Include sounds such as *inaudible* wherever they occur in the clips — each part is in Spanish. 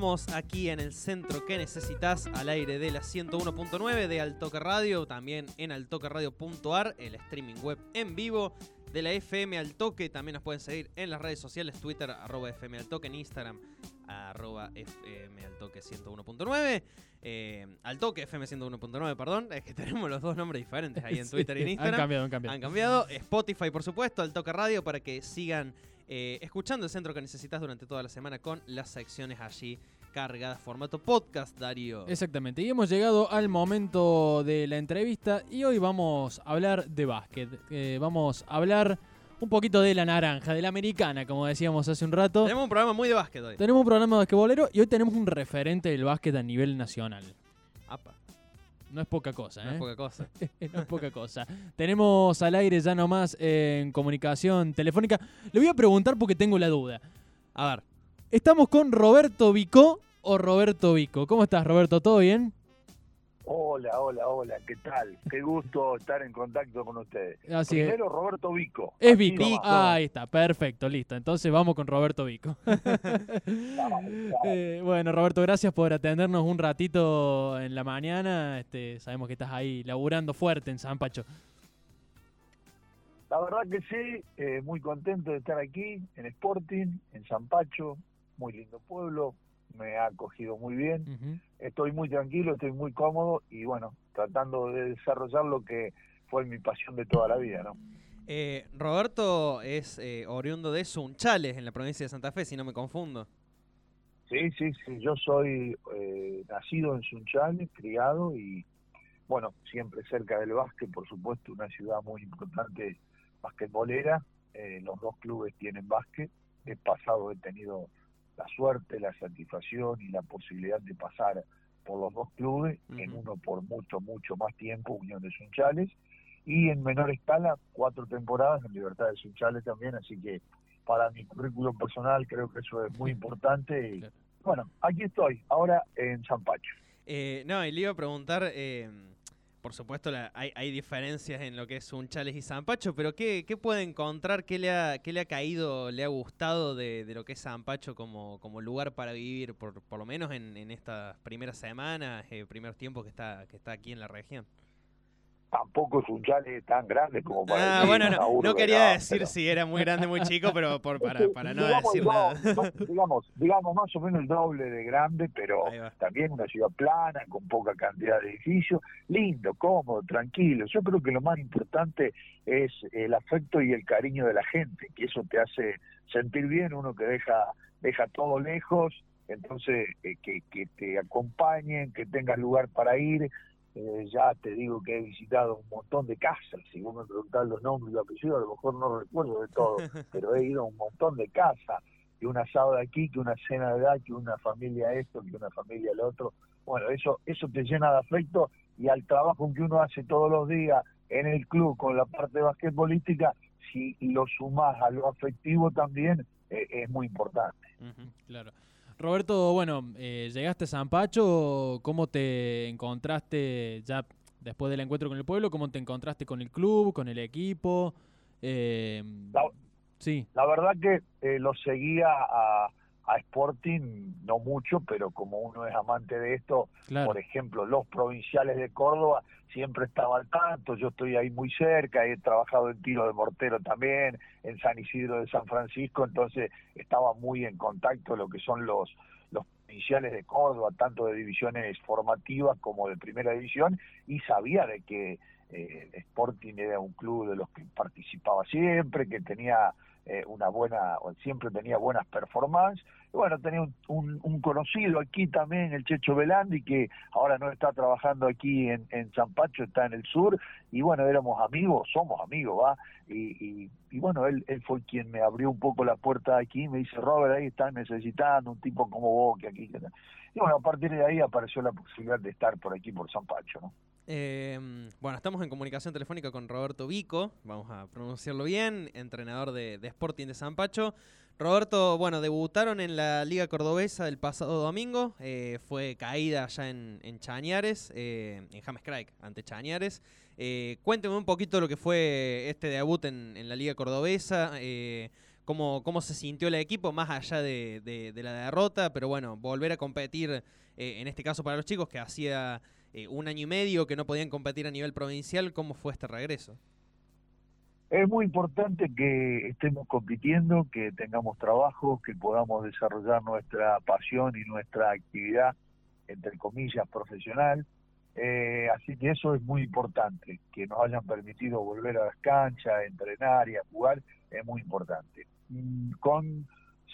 Continuamos aquí en el centro que necesitas al aire de la 101.9 de Altoque Radio, también en altoqueradio.ar, el streaming web en vivo de la FM Altoque. También nos pueden seguir en las redes sociales, Twitter, arroba FM Altoque, en Instagram, arroba FM Altoque 101.9. Eh, Altoque FM 101.9, perdón. Es que tenemos los dos nombres diferentes ahí en *laughs* Twitter y en Instagram. Han cambiado, han cambiado. Han cambiado. Spotify, por supuesto, Altoque Radio, para que sigan eh, escuchando el centro que necesitas durante toda la semana con las secciones allí cargadas, formato podcast, Darío. Exactamente, y hemos llegado al momento de la entrevista y hoy vamos a hablar de básquet. Eh, vamos a hablar un poquito de la naranja, de la americana, como decíamos hace un rato. Tenemos un programa muy de básquet hoy. Tenemos un programa de basquetbolero y hoy tenemos un referente del básquet a nivel nacional. Apa, No es poca cosa, no ¿eh? es poca cosa. *laughs* no es poca cosa. Tenemos al aire ya nomás eh, en comunicación telefónica. Le voy a preguntar porque tengo la duda. A ver, Estamos con Roberto Vicó o Roberto Vico. ¿Cómo estás, Roberto? ¿Todo bien? Hola, hola, hola, ¿qué tal? Qué gusto estar en contacto con ustedes. Así es. Primero Roberto Vico. Es Vico. Ahí está, perfecto, listo. Entonces vamos con Roberto Vico. *laughs* Eh, bueno, Roberto, gracias por atendernos un ratito en la mañana. Este, sabemos que estás ahí laburando fuerte en San Pacho. La verdad que sí, eh, muy contento de estar aquí en Sporting, en San Pacho, muy lindo pueblo, me ha acogido muy bien, estoy muy tranquilo, estoy muy cómodo y bueno, tratando de desarrollar lo que fue mi pasión de toda la vida, ¿no? eh, Roberto es eh, oriundo de Sunchales, en la provincia de Santa Fe, si no me confundo. Sí, sí, sí, yo soy eh, nacido en Sunchales, criado y bueno, siempre cerca del básquet, por supuesto, una ciudad muy importante basquetbolera. Eh, los dos clubes tienen básquet. He pasado, he tenido la suerte, la satisfacción y la posibilidad de pasar por los dos clubes, en uno por mucho, mucho más tiempo, Unión de Sunchales, y en menor escala, cuatro temporadas en Libertad de Sunchales también, así que para mi currículum personal creo que eso es muy importante y bueno, aquí estoy, ahora en San Pacho. Eh, no, y le iba a preguntar, eh, por supuesto la- hay, hay diferencias en lo que es Sunchales y Zampacho, pero ¿qué, qué puede encontrar? ¿Qué le ha, qué le ha caído, le ha gustado de, de lo que es Zampacho como, como lugar para vivir, por, por lo menos en, en estas primeras semanas, eh, primeros tiempos que está, que está aquí en la región? Tampoco es un chale tan grande como para Ah, decir bueno, no, no quería decir pero- si era muy grande, muy chico, pero por, *laughs* para, para no digamos, decir nada. no, digamos, digamos más o menos el doble de grande, pero también una ciudad plana, con poca cantidad de edificios, lindo, cómodo, tranquilo. Yo creo que lo más importante es el afecto y el cariño de la gente, que eso te hace sentir bien, uno que deja, deja todo lejos, entonces eh, que, que te acompañen, que tengas lugar para ir. Eh, ya te digo que he visitado un montón de casas, si vos me preguntás los nombres y los apellidos, a lo mejor no recuerdo de todo, *laughs* pero he ido a un montón de casas, que un asado de aquí, que una cena de allá, que una familia esto, que una familia el otro. Bueno, eso, eso te llena de afecto y al trabajo que uno hace todos los días en el club con la parte basquetbolística, si lo sumás a lo afectivo también, eh, es muy importante. Claro. Roberto, bueno, eh, llegaste a San Pacho, ¿cómo te encontraste ya después del encuentro con el pueblo? ¿Cómo te encontraste con el club, con el equipo? Eh, La- sí, La verdad que eh, lo seguía a, a Sporting, no mucho, pero como uno es amante de esto, claro. por ejemplo, los provinciales de Córdoba siempre estaba al tanto, yo estoy ahí muy cerca, he trabajado en tiro de mortero también, en San Isidro de San Francisco, entonces estaba muy en contacto lo que son los los provinciales de Córdoba, tanto de divisiones formativas como de primera división, y sabía de que eh, Sporting era un club de los que participaba siempre, que tenía eh, una buena, siempre tenía buenas performances. Bueno, tenía un, conocido aquí también, el Checho Belandi, que ahora no está trabajando aquí en, en San Pacho, está en el sur, y bueno, éramos amigos, somos amigos, ¿va? Y, y, bueno, él, él fue quien me abrió un poco la puerta aquí, me dice, Robert, ahí están necesitando un tipo como vos, que aquí... Y bueno, a partir de ahí apareció la posibilidad de estar por aquí, por San Pacho, ¿no? Em, bueno, estamos en comunicación telefónica con Roberto Vico, vamos a pronunciarlo bien, entrenador de, Sporting de San Pacho. Roberto, bueno, debutaron en la Liga Cordobesa el pasado domingo, eh, fue caída allá en, Chañares, eh, en James Craig, ante Chañares. Eh, cuénteme un poquito lo que fue este debut en, la Liga Cordobesa, cómo, cómo se sintió el equipo, más allá de la derrota, pero bueno, volver a competir, en este caso para los chicos, que hacía eh, un año y medio que no podían competir a nivel provincial. ¿Cómo fue este regreso? Es muy importante que estemos compitiendo, que tengamos trabajo, que podamos desarrollar nuestra pasión y nuestra actividad, entre comillas, profesional. Eh, así que eso es muy importante, que nos hayan permitido volver a las canchas, entrenar y a jugar, es muy importante. Mm, con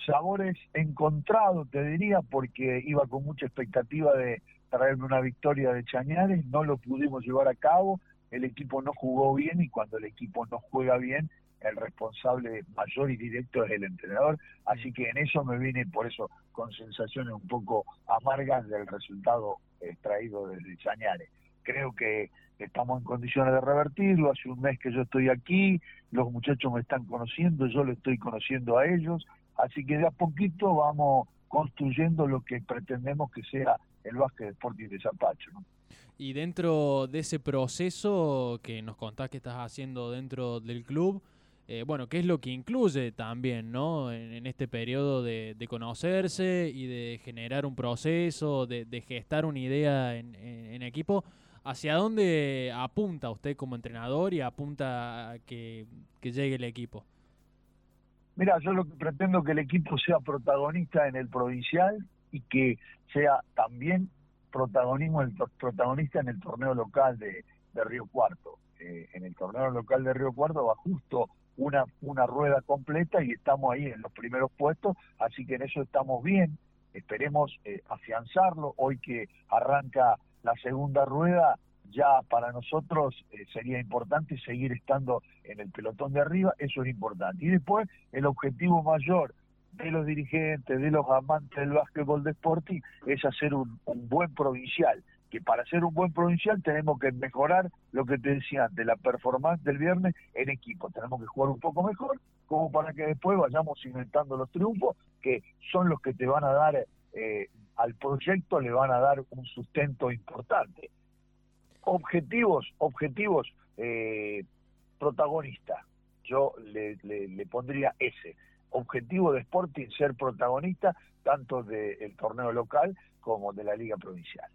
sabores encontrados, te diría, porque iba con mucha expectativa de, traerme una victoria de Chañares, no lo pudimos llevar a cabo, el equipo no jugó bien y cuando el equipo no juega bien, el responsable mayor y directo es el entrenador, así que en eso me vine por eso con sensaciones un poco amargas del resultado extraído desde Chañares. Creo que estamos en condiciones de revertirlo, hace un mes que yo estoy aquí, los muchachos me están conociendo, yo lo estoy conociendo a ellos, así que de a poquito vamos construyendo lo que pretendemos que sea el básquet Sporting de Zapacho. ¿no? Y dentro de ese proceso que nos contás que estás haciendo dentro del club, eh, bueno, ¿qué es lo que incluye también, ¿no? En, este periodo de, conocerse y de generar un proceso, de, gestar una idea en, equipo. ¿Hacia dónde apunta usted como entrenador y apunta a que, que llegue el equipo? Mira, yo lo que pretendo es que el equipo sea protagonista en el provincial y que sea también protagonismo el protagonista en el torneo local de, Río Cuarto. Eh, en el torneo local de Río Cuarto va justo una, rueda completa y estamos ahí en los primeros puestos, así que en eso estamos bien. Esperemos eh, afianzarlo. Hoy que arranca la segunda rueda, ya para nosotros eh, sería importante seguir estando en el pelotón de arriba, eso es importante. Y después el objetivo mayor de los dirigentes, de los amantes del básquetbol de Sporting, es hacer un, buen provincial. Que para hacer un buen provincial tenemos que mejorar lo que te decía antes, la performance del viernes en equipo. Tenemos que jugar un poco mejor, como para que después vayamos inventando los triunfos, que son los que te van a dar eh, al proyecto, le van a dar un sustento importante. Objetivos, objetivos eh, protagonistas. Yo le, le pondría ese objetivo de Sporting ser protagonista tanto del torneo local como de la liga provincial.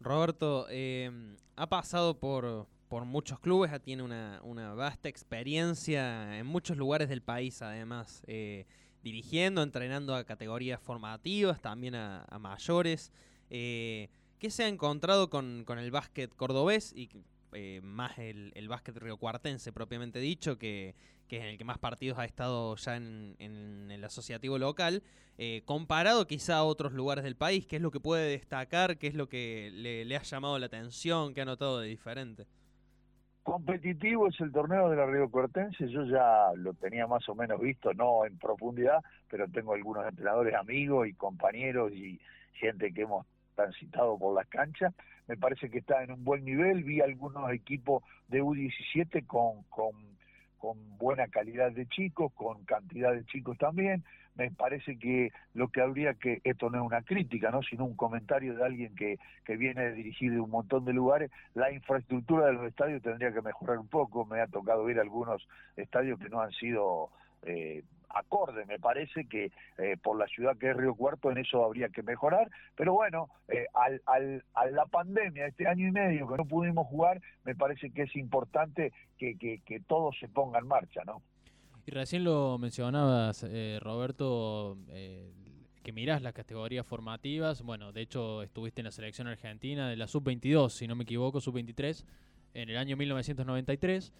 Roberto, eh, ha pasado por, por muchos clubes, tiene una, una, vasta experiencia en muchos lugares del país, además, eh, dirigiendo, entrenando a categorías formativas, también a, mayores. Eh, ¿Qué se ha encontrado con, con el básquet cordobés y eh, más el, el básquet riocuartense propiamente dicho, que, que, es en el que más partidos ha estado ya en, el asociativo local, eh, comparado quizá a otros lugares del país, ¿qué es lo que puede destacar? ¿Qué es lo que le, ha llamado la atención? ¿Qué ha notado de diferente? Competitivo es el torneo de la Río Cuartense, yo ya lo tenía más o menos visto, no en profundidad, pero tengo algunos entrenadores amigos y compañeros y gente que hemos transitado por las canchas. Me parece que está en un buen nivel. Vi algunos equipos de U17 con, con, buena calidad de chicos, con cantidad de chicos también. Me parece que lo que habría que, esto no es una crítica, ¿no? sino un comentario de alguien que, que viene a dirigir de un montón de lugares, la infraestructura de los estadios tendría que mejorar un poco. Me ha tocado ver algunos estadios que no han sido eh, acorde, me parece que eh, por la ciudad que es Río Cuarto en eso habría que mejorar, pero bueno, eh, al, al, a la pandemia, este año y medio que no pudimos jugar, me parece que es importante que, que, que todo se ponga en marcha, ¿no? Y recién lo mencionabas, eh, Roberto, que mirás las categorías formativas, bueno, de hecho estuviste en la selección argentina de la sub-22, si no me equivoco, sub-23, en el año 1993.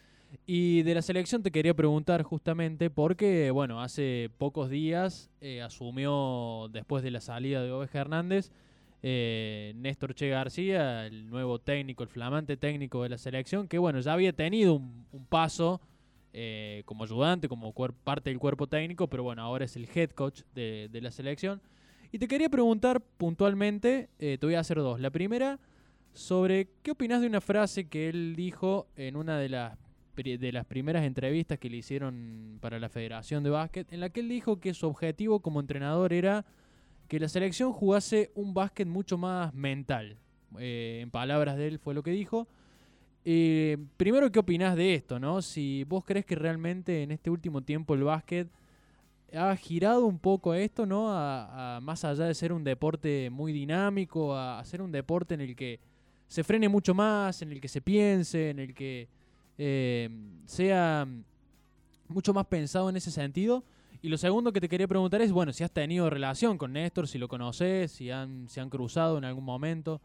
Y de la selección te quería preguntar justamente porque, bueno, hace pocos días eh, asumió, después de la salida de Oveja Hernández, eh, Néstor Che García, el nuevo técnico, el flamante técnico de la selección, que bueno, ya había tenido un, paso eh, como ayudante, como parte del cuerpo técnico, pero bueno, ahora es el head coach de, la selección. Y te quería preguntar puntualmente, te voy a hacer dos. La primera, sobre qué opinas de una frase que él dijo en una de las de las primeras entrevistas que le hicieron para la Federación de Básquet, en la que él dijo que su objetivo como entrenador era que la selección jugase un básquet mucho más mental. Eh, en palabras de él fue lo que dijo. Eh, primero, ¿qué opinás de esto? ¿no? Si vos crees que realmente en este último tiempo el básquet ha girado un poco a esto, ¿no? A, más allá de ser un deporte muy dinámico, a, a ser un deporte en el que se frene mucho más, en el que se piense, en el que eh, sea mucho más pensado en ese sentido. Y lo segundo que te quería preguntar es, bueno, si has tenido relación con Néstor, si lo conoces, si han, se han cruzado en algún momento.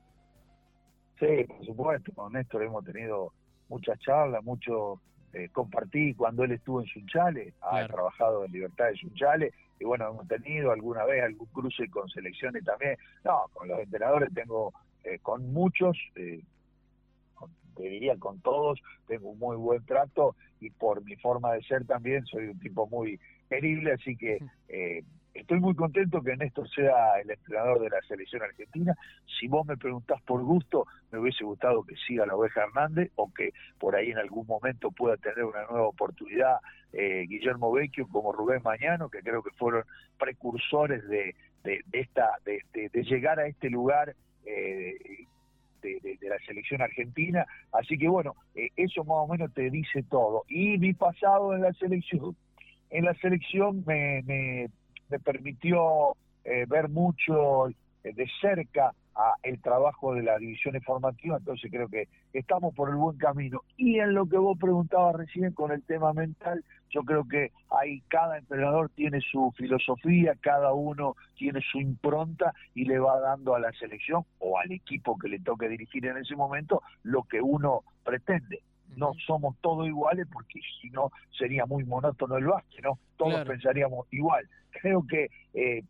Sí, por supuesto, con Néstor hemos tenido muchas charlas, mucho eh, compartí cuando él estuvo en Sunchale, ha trabajado en Libertad de Sunchale, y bueno, hemos tenido alguna vez algún cruce con selecciones también. No, con los entrenadores tengo, eh, con muchos, eh, te diría con todos, tengo un muy buen trato y por mi forma de ser también soy un tipo muy querible, así que eh, estoy muy contento que Néstor sea el entrenador de la selección argentina. Si vos me preguntás por gusto, me hubiese gustado que siga la oveja Hernández o que por ahí en algún momento pueda tener una nueva oportunidad eh, Guillermo Vecchio como Rubén Mañano, que creo que fueron precursores de, de, esta de, de, llegar a este lugar eh, de, la selección argentina. Así que bueno, eh, eso más o menos te dice todo. Y mi pasado en la selección, en la selección me, me, permitió eh, ver mucho eh, de cerca a el trabajo de la división informativa, entonces creo que estamos por el buen camino. Y en lo que vos preguntabas recién con el tema mental, yo creo que ahí cada entrenador tiene su filosofía, cada uno tiene su impronta y le va dando a la selección o al equipo que le toque dirigir en ese momento lo que uno pretende. No somos todos iguales porque si no sería muy monótono el básquet, ¿no? Todos pensaríamos igual. Creo que eh,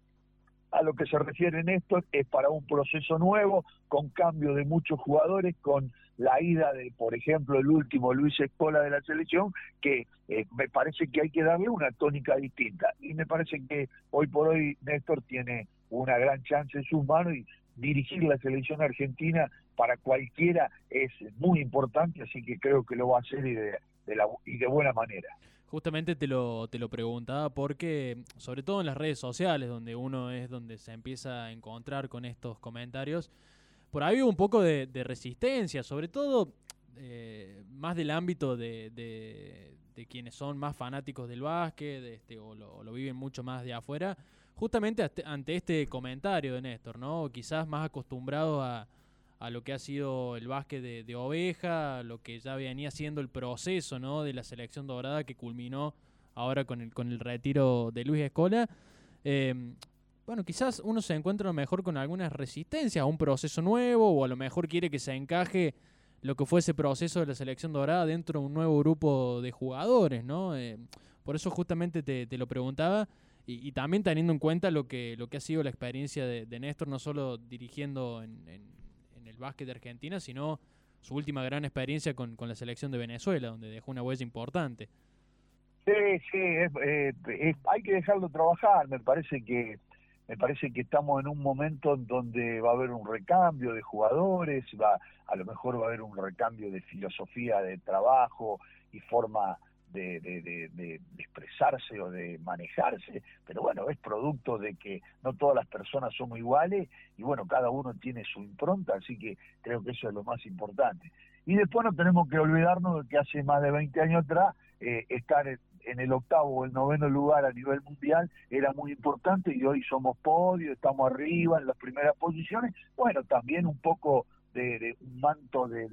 a lo que se refiere Néstor es para un proceso nuevo, con cambio de muchos jugadores, con la ida de, por ejemplo, el último Luis Escola de la selección, que eh, me parece que hay que darle una tónica distinta. Y me parece que hoy por hoy Néstor tiene una gran chance en sus manos y dirigir la selección argentina para cualquiera es muy importante, así que creo que lo va a hacer y de, la, y de buena manera. Justamente te lo, te lo preguntaba porque, sobre todo en las redes sociales, donde uno es donde se empieza a encontrar con estos comentarios, por ahí hubo un poco de, resistencia, sobre todo eh, más del ámbito de, de, quienes son más fanáticos del básquet este, o, lo, lo viven mucho más de afuera, justamente ante este comentario de Néstor, ¿no? Quizás más acostumbrado a a lo que ha sido el básquet de, oveja, lo que ya venía siendo el proceso ¿no? de la selección dorada que culminó ahora con el, con el retiro de Luis Escola. Em, bueno, quizás uno se encuentra mejor con algunas resistencias a un proceso nuevo o a lo mejor quiere que se encaje lo que fue ese proceso de la selección dorada dentro de un nuevo grupo de jugadores, ¿no? Em, por eso justamente te, lo preguntaba y, también teniendo en cuenta lo que, lo que ha sido la experiencia de, Néstor, no solo dirigiendo en, básquet de Argentina, sino su última gran experiencia con, con la selección de Venezuela, donde dejó una huella importante. Sí, sí, eh, hay que dejarlo trabajar. Me parece que me parece que estamos en un momento en donde va a haber un recambio de jugadores, va a lo mejor va a haber un recambio de filosofía de trabajo y forma de, de, expresarse o de manejarse, pero bueno, es producto de que no todas las personas somos iguales y bueno, cada uno tiene su impronta, así que creo que eso es lo más importante. Y después no tenemos que olvidarnos de que hace más de 20 años atrás eh, estar en el octavo o el noveno lugar a nivel mundial era muy importante y hoy somos podio, estamos arriba en las primeras posiciones. Bueno, también un poco de, un manto de,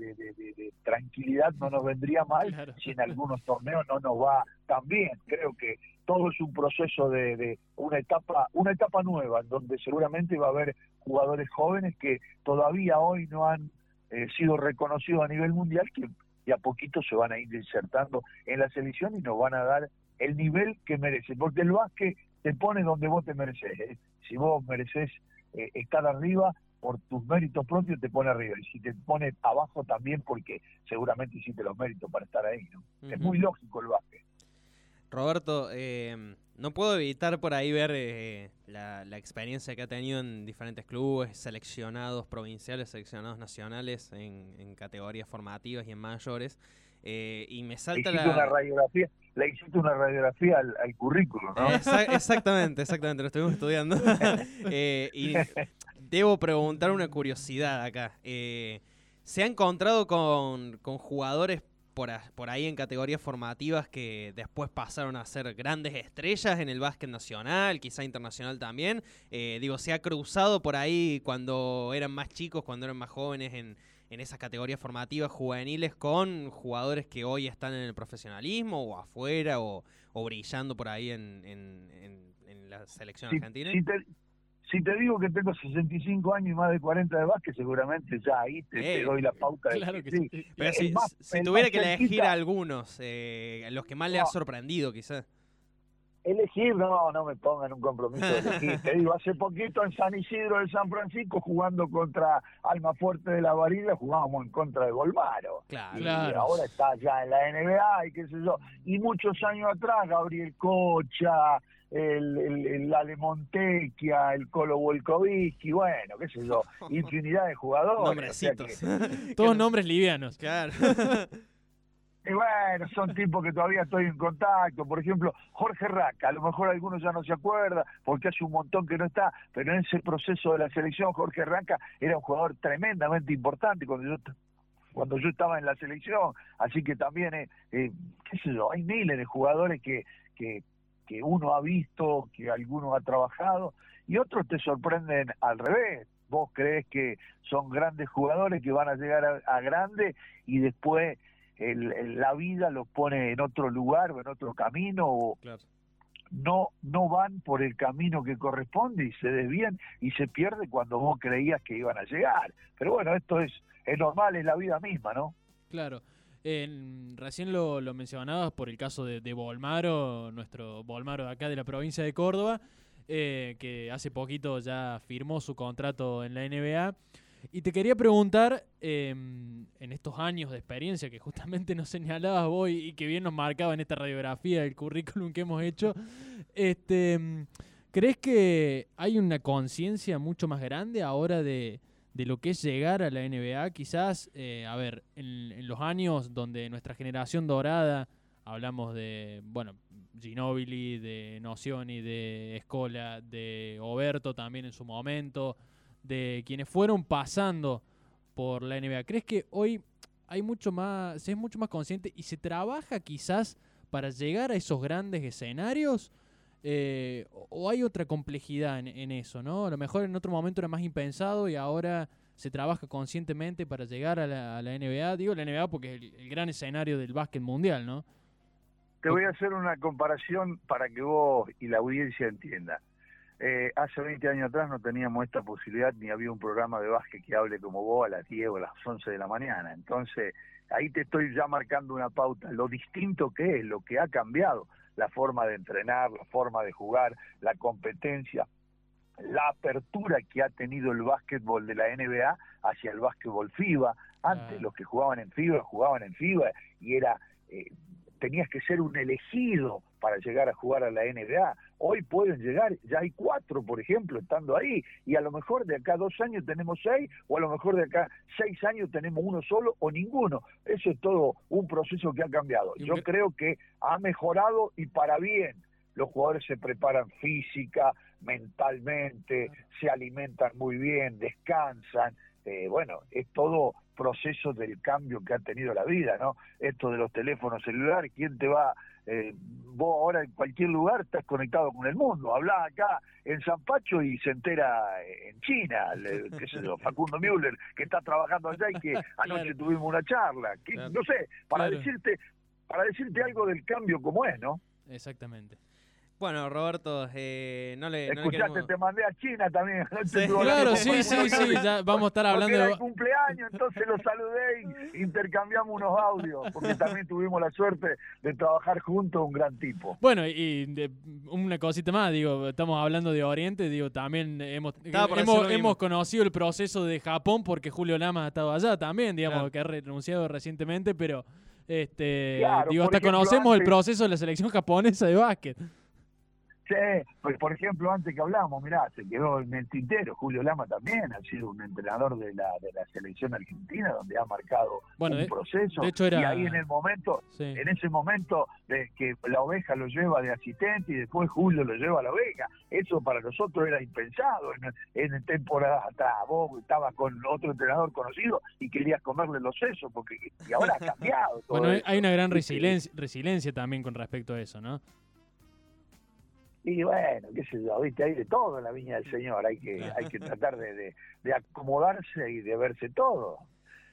tranquilidad no nos vendría mal *laughs* si en algunos torneos no nos va tan bien. Creo que todo es un proceso de, una etapa una etapa nueva en donde seguramente va a haber jugadores jóvenes que todavía hoy no han eh, sido reconocidos a nivel mundial que y a poquito se van a ir insertando en la selección y nos van a dar el nivel que merece, porque el básquet te pone donde vos te mereces. ¿eh? Si vos mereces eh, estar arriba, por tus méritos propios te pone arriba y si te pone abajo también porque seguramente hiciste los méritos para estar ahí. ¿no? Es muy lógico el básquet. Roberto, eh, no puedo evitar por ahí ver eh, la, experiencia que ha tenido en diferentes clubes, seleccionados provinciales, seleccionados nacionales, en, categorías formativas y en mayores. Eh, y me salta le la... radiografía, le hiciste una radiografía al, al currículum, ¿no? *laughs* exactamente, exactamente, lo estuvimos estudiando. *laughs* y debo preguntar una curiosidad acá. ¿Se ha encontrado con, con jugadores por, ahí en categorías formativas que después pasaron a ser grandes estrellas en el básquet nacional, quizá internacional también. Eh, digo, se ha cruzado por ahí cuando eran más chicos, cuando eran más jóvenes en, esas categorías formativas juveniles con jugadores que hoy están en el profesionalismo o afuera o, brillando por ahí en, la selección argentina si te digo que tengo 65 años y más de 40 de básquet, seguramente ya ahí te, doy la pauta. De que sí. Pero si, tuviera que elegir algunos, eh, los que más le ha sorprendido quizás. Elegir, no, no me pongan un compromiso de elegir. *laughs* Te digo, hace poquito en San Isidro de San Francisco, jugando contra Alma Fuerte de la Varilla, jugábamos en contra de Golmaro. Claro, y ahora está ya en la NBA y qué sé yo. Y muchos años atrás, Gabriel Cocha, el, el, el Ale Montequia, el Colo Volkovitsky, bueno, qué sé yo, *laughs* infinidad de jugadores. Todos nombres livianos. Claro. *laughs* Y bueno, son tipos que todavía estoy en contacto. Por ejemplo, Jorge Raca, a lo mejor algunos ya no se acuerdan porque hace un montón que no está, pero en ese proceso de la selección, Jorge Raca era un jugador tremendamente importante cuando yo cuando yo estaba en la selección. Así que también, eh, eh, qué sé yo, hay miles de jugadores que, que, que uno ha visto, que alguno ha trabajado, y otros te sorprenden al revés. Vos crees que son grandes jugadores que van a llegar a, a grande y después el, la vida los pone en otro lugar o en otro camino o no no van por el camino que corresponde y se desvían y se pierde cuando vos creías que iban a llegar. Pero bueno, esto es, es normal, es la vida misma, ¿no? Claro recién lo, lo, mencionabas por el caso de, de, Bolmaro, nuestro Bolmaro de acá de la provincia de Córdoba, eh, que hace poquito ya firmó su contrato en la NBA. Y te quería preguntar, em, en estos años de experiencia que justamente nos señalabas vos y, que bien nos marcaba en esta radiografía del currículum que hemos hecho, este, ¿crees que hay una conciencia mucho más grande ahora de, de lo que es llegar a la NBA. Quizás, eh, a ver, en, los años donde nuestra generación dorada, hablamos de, bueno, Ginobili, de Nocioni, de Escola, de Oberto también en su momento, de quienes fueron pasando por la NBA. ¿Crees que hoy hay mucho más, se es mucho más consciente y se trabaja quizás para llegar a esos grandes escenarios? Eh, o hay otra complejidad en, eso, ¿no? A lo mejor en otro momento era más impensado y ahora se trabaja conscientemente para llegar a la, NBA. Digo la NBA porque es el, gran escenario del básquet mundial, ¿no? Te voy a hacer una comparación para que vos y la audiencia entienda. Eh, hace 20 años atrás no teníamos esta posibilidad ni había un programa de básquet que hable como vos a las 10 o a las 11 de la mañana. Entonces, ahí te estoy ya marcando una pauta, lo distinto que es, lo que ha cambiado la forma de entrenar, la forma de jugar, la competencia, la apertura que ha tenido el básquetbol de la NBA hacia el básquetbol FIBA. Antes los que jugaban en FIBA jugaban en FIBA y era eh, tenías que ser un elegido para llegar a jugar a la NBA. Hoy pueden llegar, ya hay cuatro, por ejemplo, estando ahí, y a lo mejor de acá dos años tenemos seis, o a lo mejor de acá seis años tenemos uno solo o ninguno. Eso es todo un proceso que ha cambiado. Yo creo que ha mejorado y para bien. Los jugadores se preparan física, mentalmente, se alimentan muy bien, descansan. Eh, bueno, es todo proceso del cambio que ha tenido la vida, ¿no? Esto de los teléfonos celulares, ¿quién te va? Eh, vos ahora en cualquier lugar estás conectado con el mundo. Hablás acá en San Pacho y se entera en China, qué sé yo, Facundo *laughs* Müller, que está trabajando allá y que anoche tuvimos una charla. No sé, para decirte para decirte algo del cambio como es, ¿no? Exactamente. Bueno, Roberto, eh, no le. no le Escuchaste, queremos- te mandé a China también. *laughs* Sí. Claro, sí, sí, sí, ya vamos a estar Porque hablando era de... el cumpleaños, entonces lo saludé y intercambiamos unos audios, porque también tuvimos la suerte de trabajar juntos, un gran tipo. Bueno, y de- una cosita más, digo, estamos hablando de Oriente, digo, también hemos, hemos, conocido el proceso de Japón porque Julio Lama ha estado allá también, digamos, Claro. que ha renunciado recientemente, pero este Claro, digo, hasta ejemplo, conocemos el proceso de la selección japonesa de básquet. Sí, pues por ejemplo, antes que hablamos, mirá, se quedó en el tintero. Julio Lama también ha sido un entrenador de la, de la selección argentina, donde ha marcado Bueno, un de- proceso. de hecho era- Y ahí en el momento, Sí. en ese momento de que la oveja lo lleva de asistente y después Julio lo lleva a la oveja, eso para nosotros era impensado en, en temporadas atrás. Vos estabas con otro entrenador conocido y querías comerle los sesos, porque y ahora ha cambiado *laughs* todo Bueno, eso. hay una gran resiliencia, resiliencia también con respecto a eso, ¿no? Y bueno, qué sé yo, viste, hay de todo en la viña del Señor, hay que, hay que *laughs* tratar de, de- de acomodarse y de verse todo.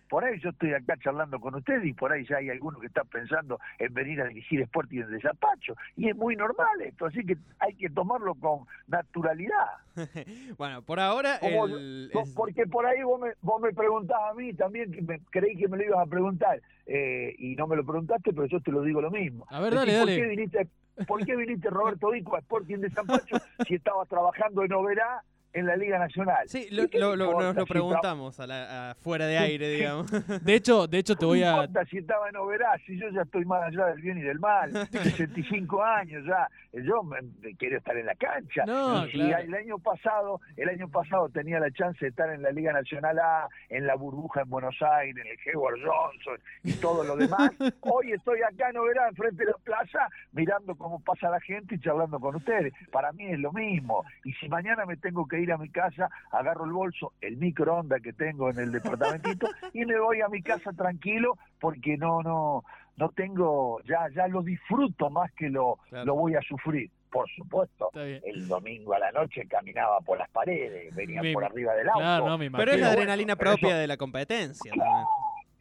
Por ahí yo estoy acá charlando con ustedes y por ahí ya hay algunos que están pensando en venir a dirigir Sporting de Zapacho. Y es muy normal esto, así que hay que tomarlo con naturalidad. *laughs* Bueno, por ahora. Como- el- Porque por ahí vos me, vos me preguntabas a mí también, que me, creí que me lo ibas a preguntar, eh, y no me lo preguntaste, pero yo te lo digo lo mismo. A ver, Decís, dale, ¿por dale. Qué viniste, ¿Por qué viniste, Roberto Vico, a Sporting de San Pacho si estabas trabajando en Oberá en la Liga Nacional? Sí, ¿Y lo, lo- lo- nos lo preguntamos a la- a fuera de aire, digamos. *laughs* De hecho, de hecho te voy ¿Qué a importa si estaba en Oberá? Si yo ya estoy más allá del bien y del mal, *laughs* 65 años ya, yo me, me quiero estar en la cancha. No, y claro. el año pasado, el año pasado tenía la chance de estar en la Liga Nacional A, en la burbuja en Buenos Aires, en el Howard Johnson y todo lo demás, *laughs* hoy estoy acá en Oberá, enfrente de la plaza, mirando cómo pasa la gente y charlando con ustedes. Para mí es lo mismo. Y si mañana me tengo que ir a mi casa, agarro el bolso, el microondas que tengo en el departamentito *laughs* y me voy a mi casa tranquilo porque no, no, no tengo, ya, ya lo disfruto más que lo, Claro. lo voy a sufrir. Por supuesto, el domingo a la noche caminaba por las paredes, venía por arriba del auto. Claro, no, me Pero es la bueno, adrenalina propia eso- de la competencia.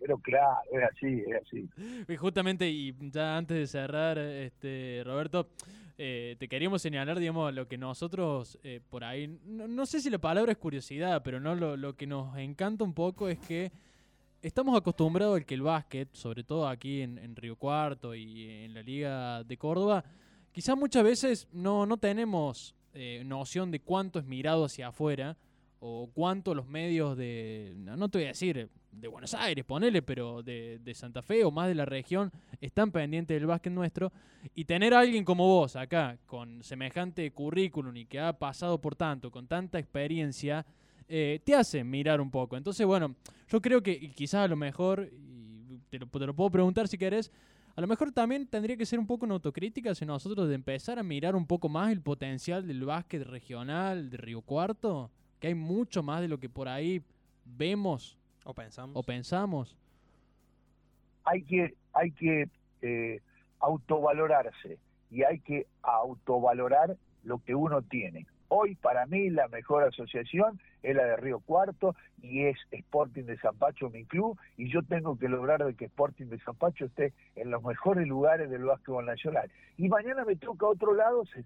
Pero claro, es así, es así. Y justamente, y ya antes de cerrar, este Roberto, eh, te queríamos señalar, digamos, lo que nosotros eh, por ahí, no, sé si la palabra es curiosidad, pero no lo, que nos encanta un poco es que estamos acostumbrados al que el básquet, sobre todo aquí en, en Río Cuarto y en la Liga de Córdoba, quizás muchas veces no, no tenemos eh, noción de cuánto es mirado hacia afuera o cuánto los medios de, no te voy a decir de Buenos Aires, ponele, pero de, de Santa Fe o más de la región, están pendientes del básquet nuestro. Y tener a alguien como vos acá, con semejante currículum y que ha pasado por tanto, con tanta experiencia, eh, te hace mirar un poco. Entonces, bueno, yo creo que quizás a lo mejor, y te lo, te lo puedo preguntar si querés, a lo mejor también tendría que ser un poco una autocrítica hacia nosotros de empezar a mirar un poco más el potencial del básquet regional de Río Cuarto, que hay mucho más de lo que por ahí vemos O pensamos. o pensamos. hay que hay que eh, autovalorarse y hay que autovalorar lo que uno tiene. Hoy para mí la mejor asociación es la de Río Cuarto y es Sporting de San Pacho mi club y yo tengo que lograr de que Sporting de San Pacho esté en los mejores lugares del básquetbol nacional. Y mañana me toca otro lado, se-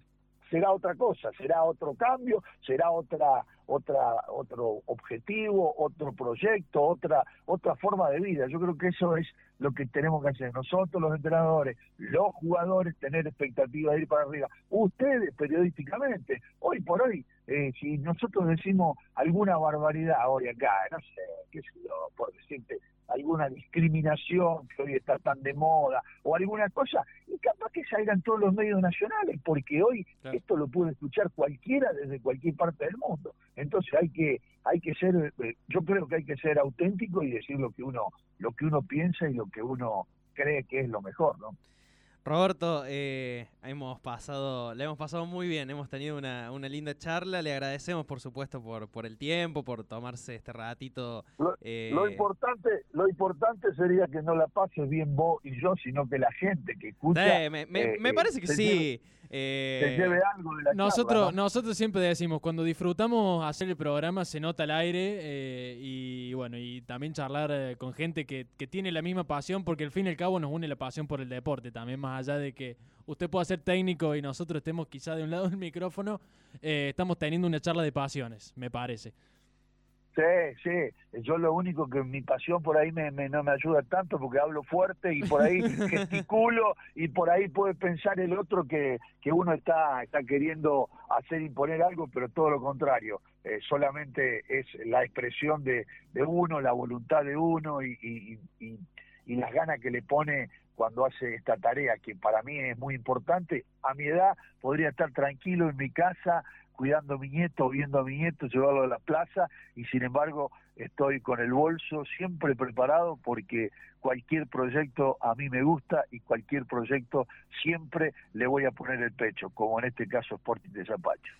será otra cosa, será otro cambio, será otra otra otro objetivo, otro proyecto, otra otra forma de vida. Yo creo que eso es lo que tenemos que hacer nosotros los entrenadores, los jugadores tener expectativas de ir para arriba. Ustedes periodísticamente, hoy por hoy, eh, si nosotros decimos alguna barbaridad hoy acá, no sé, qué sé yo, por decirte alguna discriminación que hoy está tan de moda o alguna cosa, y capaz que salgan todos los medios nacionales, porque hoy Claro. esto lo puede escuchar cualquiera desde cualquier parte del mundo. Entonces hay que hay que ser, eh, yo creo que hay que ser auténtico y decir lo que uno lo que uno piensa y lo que uno cree que es lo mejor, ¿no? Roberto, eh, hemos pasado, le hemos pasado muy bien, hemos tenido una, una linda charla, le agradecemos por supuesto por, por el tiempo, por tomarse este ratito. Lo- eh, Lo importante, lo importante sería que no la pases bien vos y yo, sino que la gente que escucha eh, me, me- eh, me eh, parece que se sí. Eh, lleve algo de la Nosotros, charla, ¿no? nosotros siempre decimos, cuando disfrutamos hacer el programa se nota al aire eh, y bueno, y también charlar eh, con gente que, que tiene la misma pasión, porque al fin y al cabo nos une la pasión por el deporte, también más allá de que usted pueda ser técnico y nosotros estemos quizá de un lado del micrófono, eh, estamos teniendo una charla de pasiones, me parece. Sí, sí. Yo lo único que mi pasión por ahí me, no me ayuda tanto porque hablo fuerte y por ahí *laughs* gesticulo y por ahí puede pensar el otro que, que uno está, está queriendo hacer imponer algo, pero todo lo contrario. Eh, solamente es la expresión de, de, uno, la voluntad de uno y, y, y, y las ganas que le pone cuando hace esta tarea, que para mí es muy importante. A mi edad podría estar tranquilo en mi casa, cuidando a mi nieto, viendo a mi nieto, llevarlo a la plaza y sin embargo estoy con el bolso siempre preparado porque cualquier proyecto a mí me gusta y cualquier proyecto siempre le voy a poner el pecho, como en este caso Sporting de Zapacho.